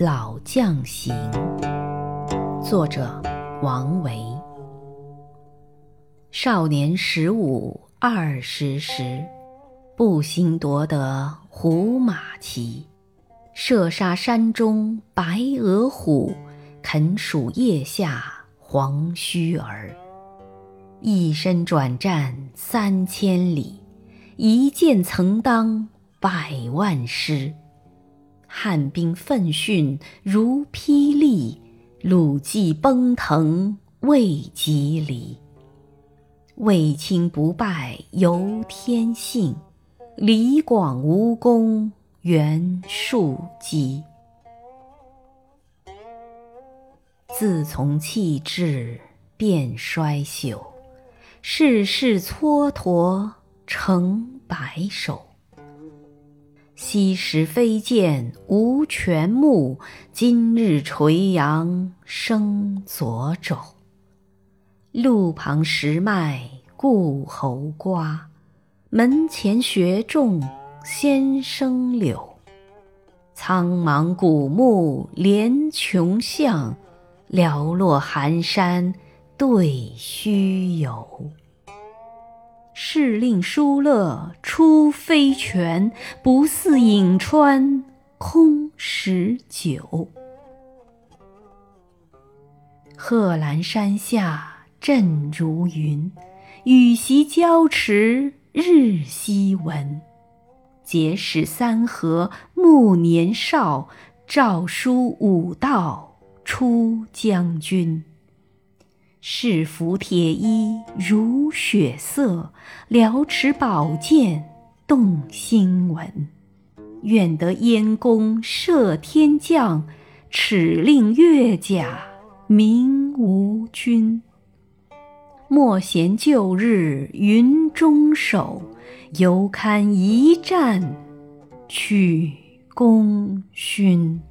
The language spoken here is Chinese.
老将行》，作者王维。少年十五二十时，步行夺得胡马骑，射杀山中白额虎，啃蜀腋下黄须儿。一身转战三千里，一剑曾当百万师。汉兵奋迅如霹雳，鲁骑奔腾未及离。卫青不败由天性，李广无功袁术基。自从弃智变衰朽，世事蹉跎成白首。昔时飞剑无全目，今日垂杨生左肘。路旁石麦故侯瓜，门前雪种先生柳。苍茫古木连穷巷，寥落寒山对虚有。试令书乐出飞泉，不似颍川空石酒。贺兰山下阵如云，羽檄交驰日夕闻。结使三河暮年少，诏书武道出将军。是服铁衣如雪色，辽持宝剑动心文。愿得燕弓射天将，敕令越甲鸣吴军。莫嫌旧日云中守，犹堪一战取功勋。